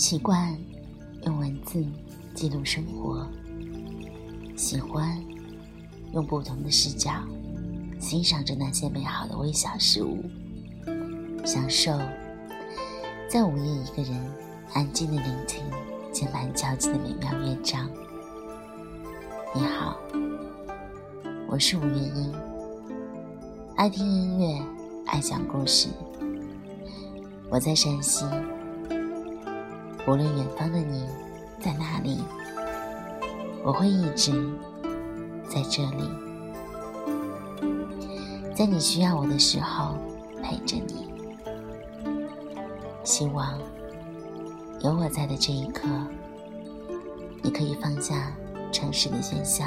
习惯用文字记录生活，喜欢用不同的视角欣赏着那些美好的微小事物，享受在午夜一个人安静的聆听键盘敲击的美妙乐章。你好，我是吴月英，爱听音乐，爱讲故事。我在山西。无论远方的你在哪里，我会一直在这里，在你需要我的时候陪着你。希望有我在的这一刻，你可以放下城市的喧嚣，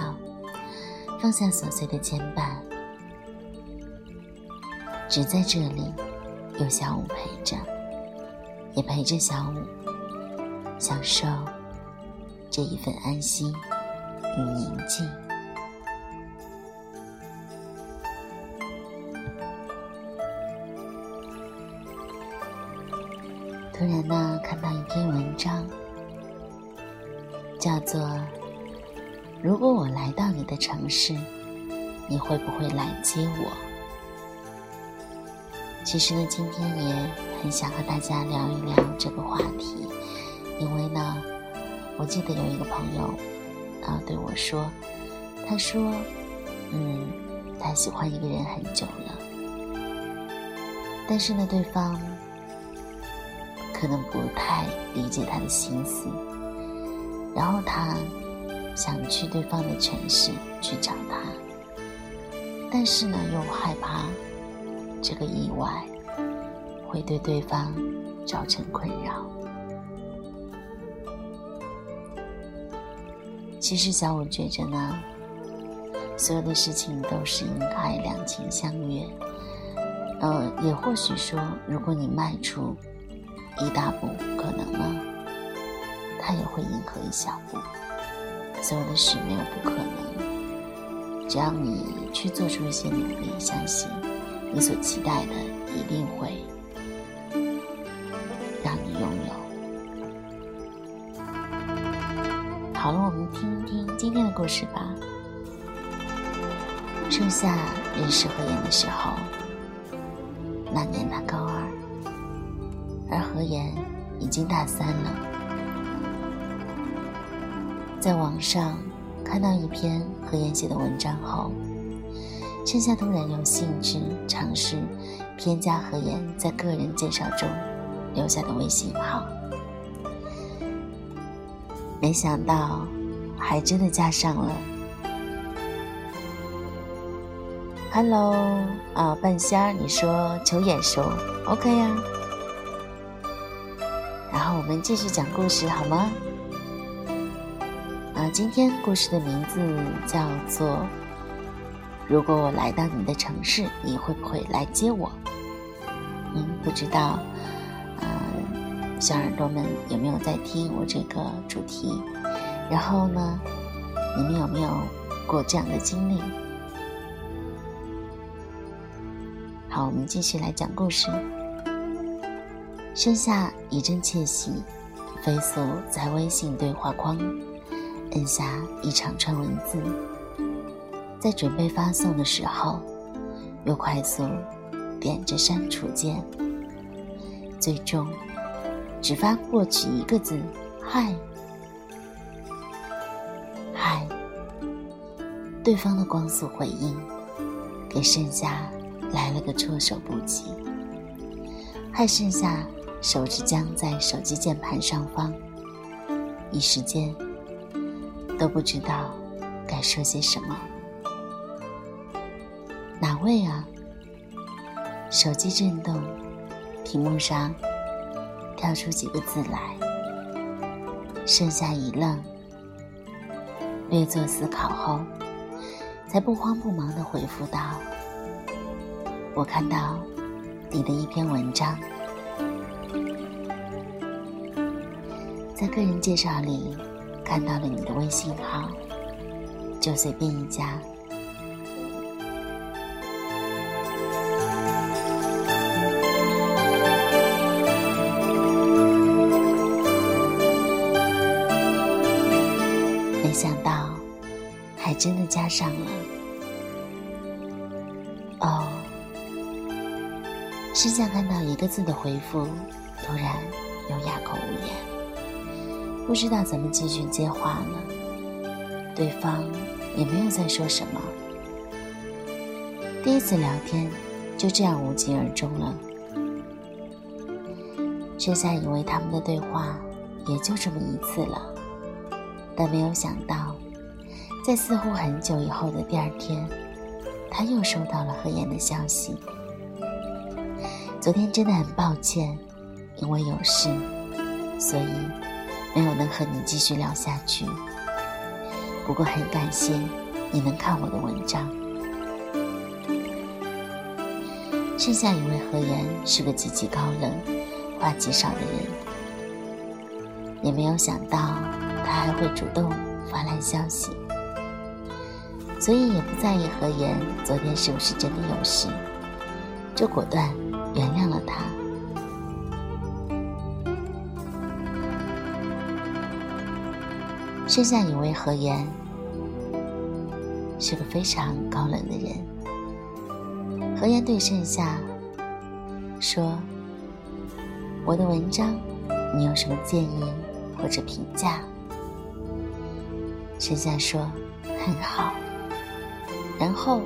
放下琐碎的牵绊，只在这里有小五陪着，也陪着小五。享受这一份安心与宁静。突然呢，看到一篇文章，叫做《如果我来到你的城市，你会不会来接我？》其实呢，今天也很想和大家聊一聊这个话题。因为呢，我记得有一个朋友啊对我说，他说，嗯，他喜欢一个人很久了，但是呢，对方可能不太理解他的心思，然后他想去对方的城市去找他，但是呢，又害怕这个意外会对对方造成困扰。其实小五觉着呢，所有的事情都是应该两情相悦。呃，也或许说，如果你迈出一大步，可能呢，他也会迎合一小步。所有的事没有不可能，只要你去做出一些努力，相信你所期待的一定会好了，我们听一听今天的故事吧。盛夏认识何言的时候，那年他高二，而何言已经大三了。在网上看到一篇何言写的文章后，盛夏突然有兴致尝试添加何言在个人介绍中留下的微信号。没想到，还真的加上了。Hello，啊，半仙儿，你说求眼熟，OK 呀。然后我们继续讲故事，好吗？啊，今天故事的名字叫做《如果我来到你的城市，你会不会来接我？》嗯，不知道。小耳朵们有没有在听我这个主题？然后呢，你们有没有过这样的经历？好，我们继续来讲故事。盛夏一阵窃喜，飞速在微信对话框摁下一长串文字，在准备发送的时候，又快速点着删除键，最终。只发过去一个字，嗨，嗨。对方的光速回应，给盛夏来了个措手不及，害盛夏手指僵在手机键盘上方，一时间都不知道该说些什么。哪位啊？手机震动，屏幕上。跳出几个字来，剩下一愣，略作思考后，才不慌不忙地回复道：“我看到你的一篇文章，在个人介绍里看到了你的微信号，就随便一加。”只想看到一个字的回复，突然又哑口无言，不知道怎么继续接话了。对方也没有再说什么。第一次聊天就这样无疾而终了。剩下以为他们的对话也就这么一次了，但没有想到，在似乎很久以后的第二天，他又收到了何言的消息。昨天真的很抱歉，因为有事，所以没有能和你继续聊下去。不过很感谢你能看我的文章。剩下一位何言是个极其高冷、话极少的人，也没有想到他还会主动发来消息，所以也不在意何言昨天是不是真的有事，就果断原谅了他。剩下一位何言，是个非常高冷的人。何言对盛夏说：“我的文章，你有什么建议或者评价？”盛夏说：“很好。”然后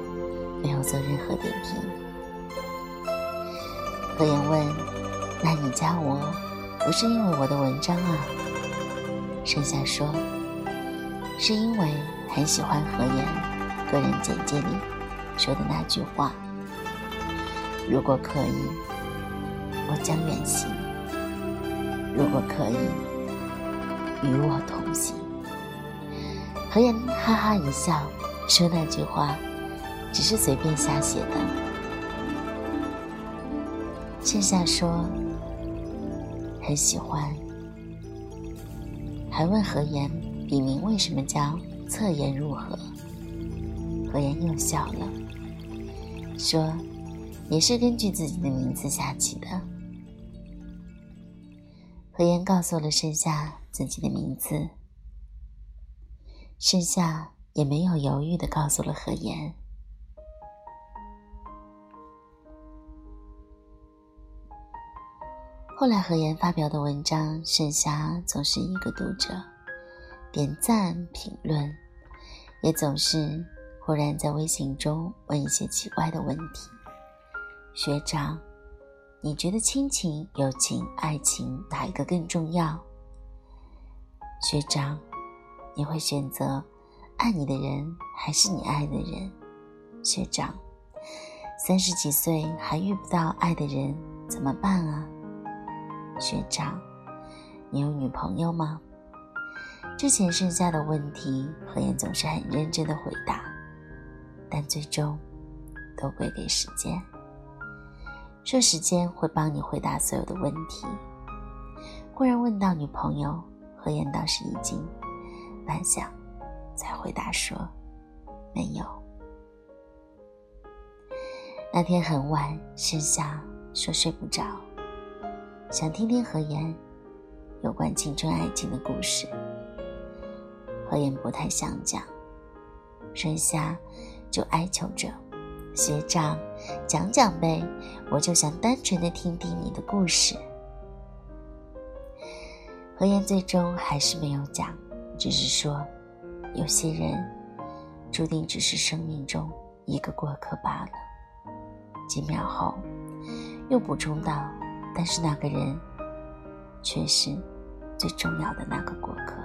没有做任何点评。何言问：“那你加我，不是因为我的文章啊？”盛夏说。是因为很喜欢何言个人简介里说的那句话：“如果可以，我将远行；如果可以，与我同行。”何言哈哈一笑，说那句话只是随便瞎写的。剩下说很喜欢，还问何言。笔名为什么叫侧颜入河？何言又笑了，说：“也是根据自己的名字下起的。”何言告诉了盛夏自己的名字，盛夏也没有犹豫的告诉了何言。后来何言发表的文章，盛夏总是一个读者。点赞、评论，也总是忽然在微信中问一些奇怪的问题。学长，你觉得亲情、友情、爱情哪一个更重要？学长，你会选择爱你的人还是你爱的人？学长，三十几岁还遇不到爱的人怎么办啊？学长，你有女朋友吗？之前剩下的问题，何言总是很认真的回答，但最终都归给时间。说时间会帮你回答所有的问题。忽然问到女朋友，何言倒是已经半晌，才回答说没有。那天很晚，盛夏说睡不着，想听听何言有关青春爱情的故事。何言不太想讲，剩下就哀求着学长讲讲呗，我就想单纯的听听你的故事。何言最终还是没有讲，只是说有些人注定只是生命中一个过客罢了。几秒后又补充道：“但是那个人却是最重要的那个过客。”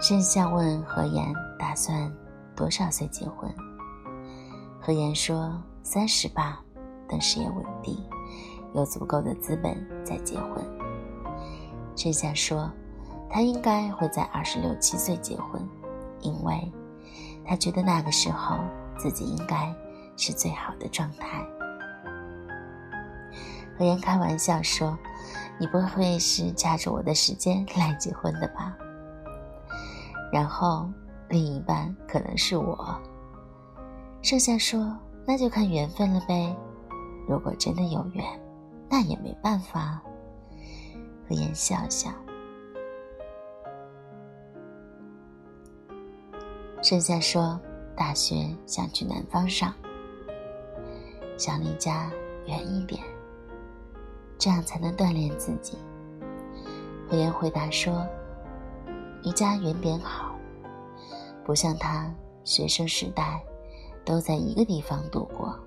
盛夏问何言：“打算多少岁结婚？”何言说：“三十吧，等事业稳定，有足够的资本再结婚。”盛夏说：“他应该会在二十六七岁结婚，因为他觉得那个时候自己应该是最好的状态。何妍开玩笑说你不会是掐着我的时间来结婚的吧？然后另一半可能是我。盛夏说那就看缘分了呗。如果真的有缘那也没办法。何妍笑笑。盛夏说大学想去南方上，想离家远一点，这样才能锻炼自己。”何言回答说：“离家远点好，不像他学生时代都在一个地方度过。”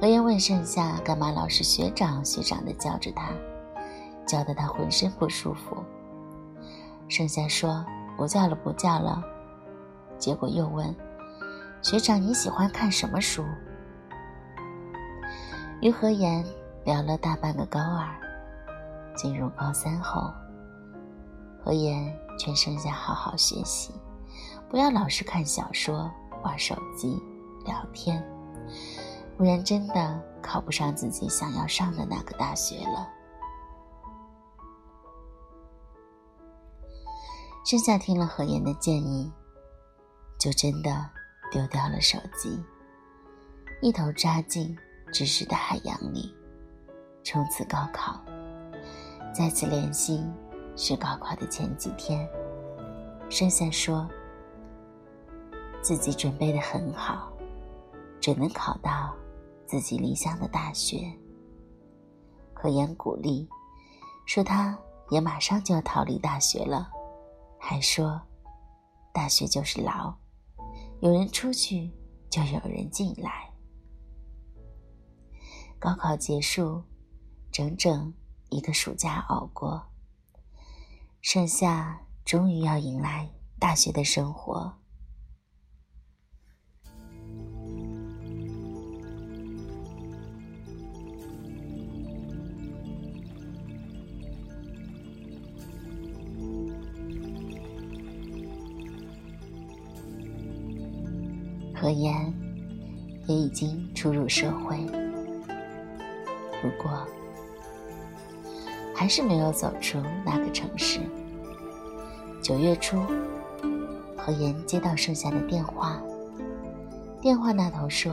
何言问盛夏：“干嘛老是学长学长的叫着他，叫得他浑身不舒服？”盛夏说：“不叫了，不叫了。”结果又问：“学长，你喜欢看什么书？”与何言聊了大半个高二，进入高三后，何言劝盛夏好好学习，不要老是看小说、玩手机、聊天，不然真的考不上自己想要上的那个大学了。盛夏听了何言的建议，就真的丢掉了手机，一头扎进知识的海洋里，冲刺高考。再次联系是高考的前几天，盛夏说自己准备的很好，准能考到自己理想的大学。可言鼓励说他也马上就要逃离大学了。还说，大学就是牢，有人出去，就有人进来。高考结束，整整一个暑假熬过，盛夏终于要迎来大学的生活。何言也已经初入社会，不过还是没有走出那个城市。九月初，何言接到盛夏的电话，电话那头说：“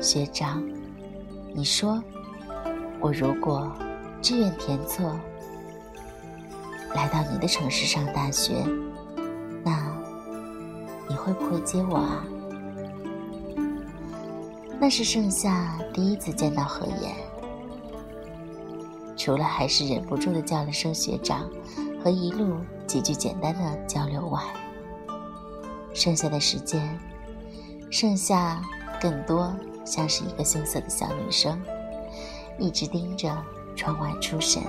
学长，你说我如果志愿填错，来到你的城市上大学，那你会不会接我啊？”那是盛夏第一次见到何言，除了还是忍不住的叫了声学长和一路几句简单的交流外，剩下的时间，盛夏更多像是一个羞涩的小女生，一直盯着窗外出神。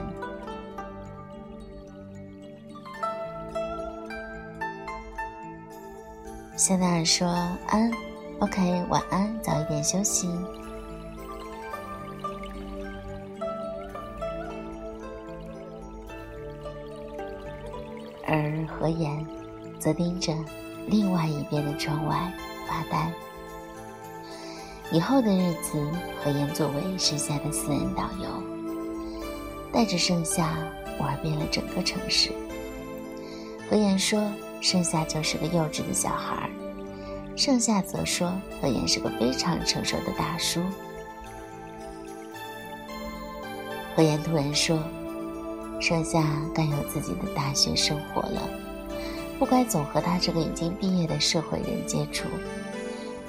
香奈儿说：“安。” OK，晚安，早一点休息。而何言则盯着另外一边的窗外发呆。以后的日子，何言作为盛夏的私人导游，带着盛夏玩遍了整个城市。何言说：“盛夏就是个幼稚的小孩儿。”盛夏则说：“何言是个非常成熟的大叔。”何言突然说：“盛夏该有自己的大学生活了，不该总和他这个已经毕业的社会人接触，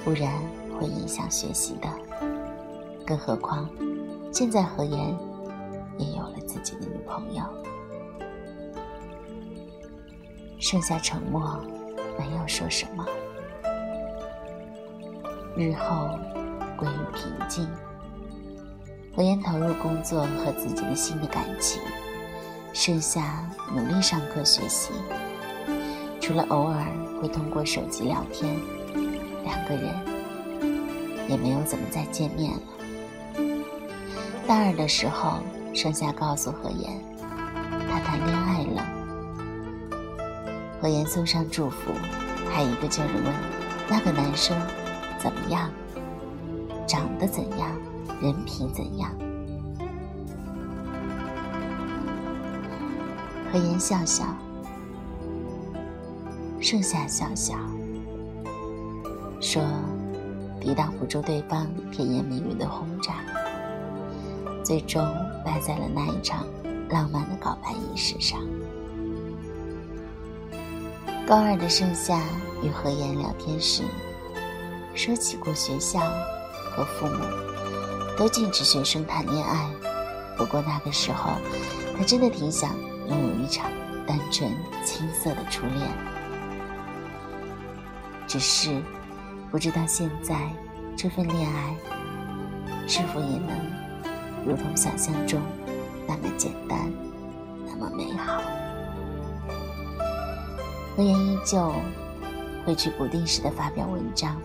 不然会影响学习的。更何况，现在何言也有了自己的女朋友。”盛夏沉默，没有说什么。日后归于平静。何言投入工作和自己的新的感情，剩下努力上课学习。除了偶尔会通过手机聊天，两个人也没有怎么再见面了。大二的时候，盛夏告诉何言，他谈恋爱了。何言送上祝福，还一个劲儿的问那个男生。怎么样？长得怎样？人品怎样？何言笑笑，盛夏笑笑，说：“抵挡不住对方甜言蜜语的轰炸，最终败在了那一场浪漫的告白仪式上。”高二的盛夏与何言聊天时，说起过学校和父母都禁止学生谈恋爱。不过那个时候，他真的挺想拥有一场单纯青涩的初恋。只是不知道现在这份恋爱是否也能如同想象中那么简单，那么美好。何言依旧会去不定时的发表文章，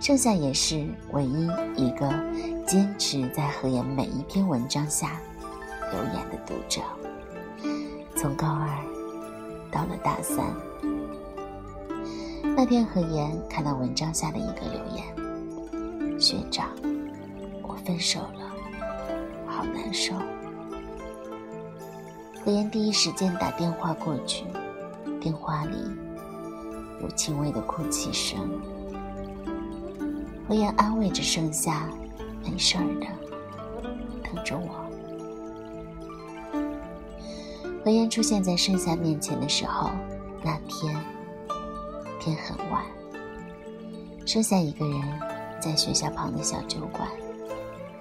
盛夏也是唯一一个坚持在何言每一篇文章下留言的读者。从高二到了大三，那天何言看到文章下的一个留言：“学长，我分手了，好难受。”何言第一时间打电话过去。电话里有轻微的哭泣声，何言安慰着盛夏：“没事儿的，等着我。”何言出现在盛夏面前的时候，那天天很晚，剩下一个人在学校旁的小酒馆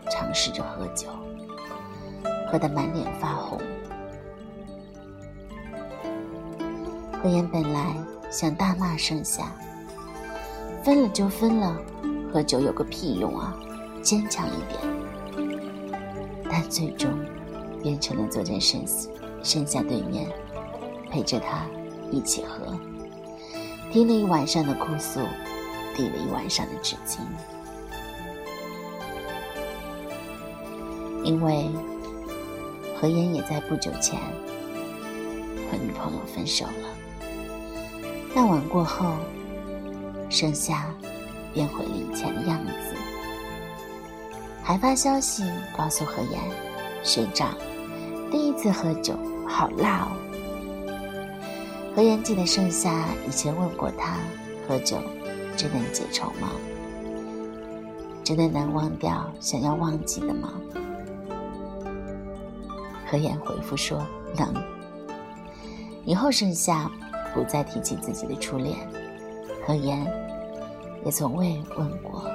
尝试着喝酒，喝得满脸发红。何言本来想大骂盛夏，分了就分了，喝酒有个屁用啊！坚强一点。但最终变成了坐在盛盛夏对面，陪着他一起喝，听了一晚上的哭诉，递了一晚上的纸巾。因为何言也在不久前和女朋友分手了。那晚过后，盛夏变回了以前的样子，还发消息告诉何言：“学长，第一次喝酒好辣哦。”何言记得盛夏以前问过他：“喝酒真能解愁吗？真的能忘掉想要忘记的吗？”何言回复说：“能。”以后盛夏。不再提起自己的初恋，何言也从未问过。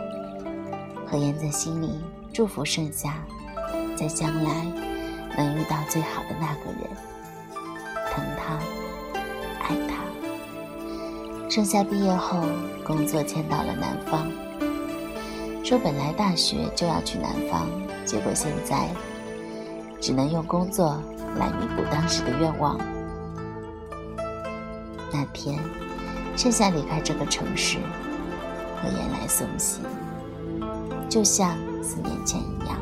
何言在心里祝福盛夏，在将来能遇到最好的那个人，疼他，爱他。盛夏毕业后工作迁到了南方，说本来大学就要去南方，结果现在只能用工作来弥补当时的愿望。那天，盛夏离开这个城市，何言来送行，就像四年前一样。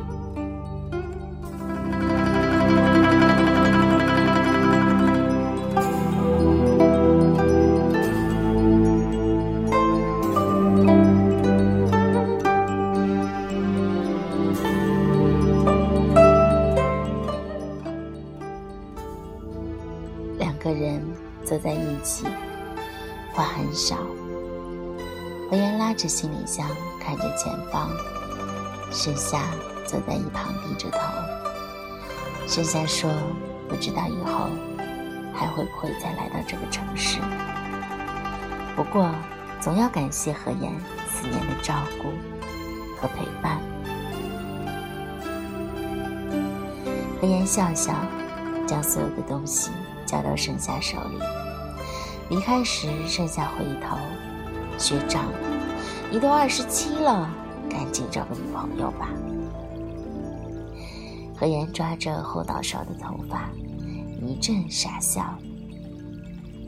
盛夏坐在一旁，低着头。盛夏说：“不知道以后还会不会再来到这个城市。不过，总要感谢何言四年的照顾和陪伴。”何言笑笑，将所有的东西交到盛夏手里。离开时，盛夏回头：“学长，你都二十七了，赶紧找个女朋友吧。”何言抓着后脑勺的头发，一阵傻笑。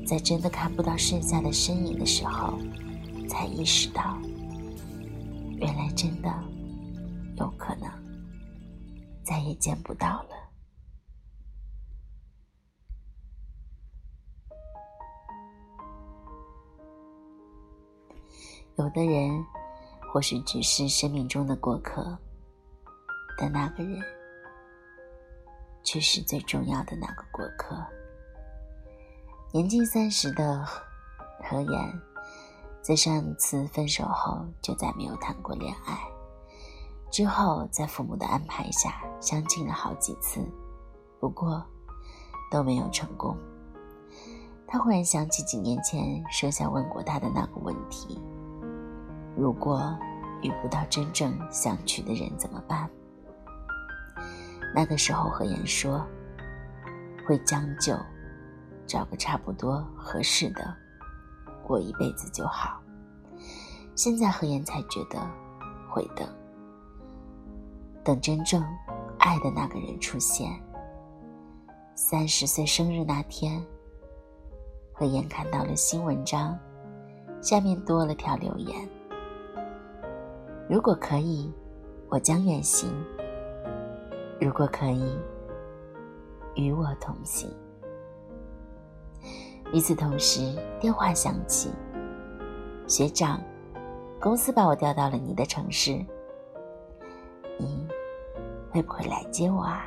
在真的看不到盛夏的身影的时候，才意识到，原来真的有可能再也见不到了。有的人或许只是生命中的过客，但那个人却是最重要的那个过客。年近三十的何言，在上次分手后就再没有谈过恋爱，之后在父母的安排下相亲了好几次，不过都没有成功。他忽然想起几年前舍下问过他的那个问题：如果遇不到真正想娶的人怎么办？那个时候何言说会将就，找个差不多合适的，过一辈子就好。现在何言才觉得会的，等真正爱的那个人出现。三十岁生日那天。何言看到了新文章，下面多了条留言：“如果可以，我将远行；如果可以，与我同行。”与此同时，电话响起：“学长，公司把我调到了你的城市，你会不会来接我啊？”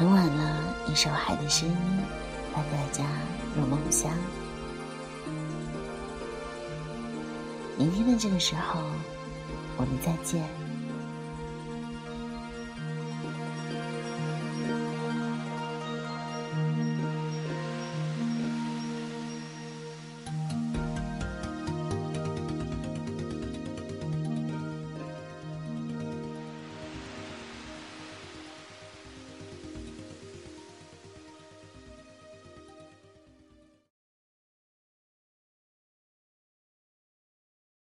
很晚了，一首海的声音伴大家入梦乡。明天的这个时候，我们再见。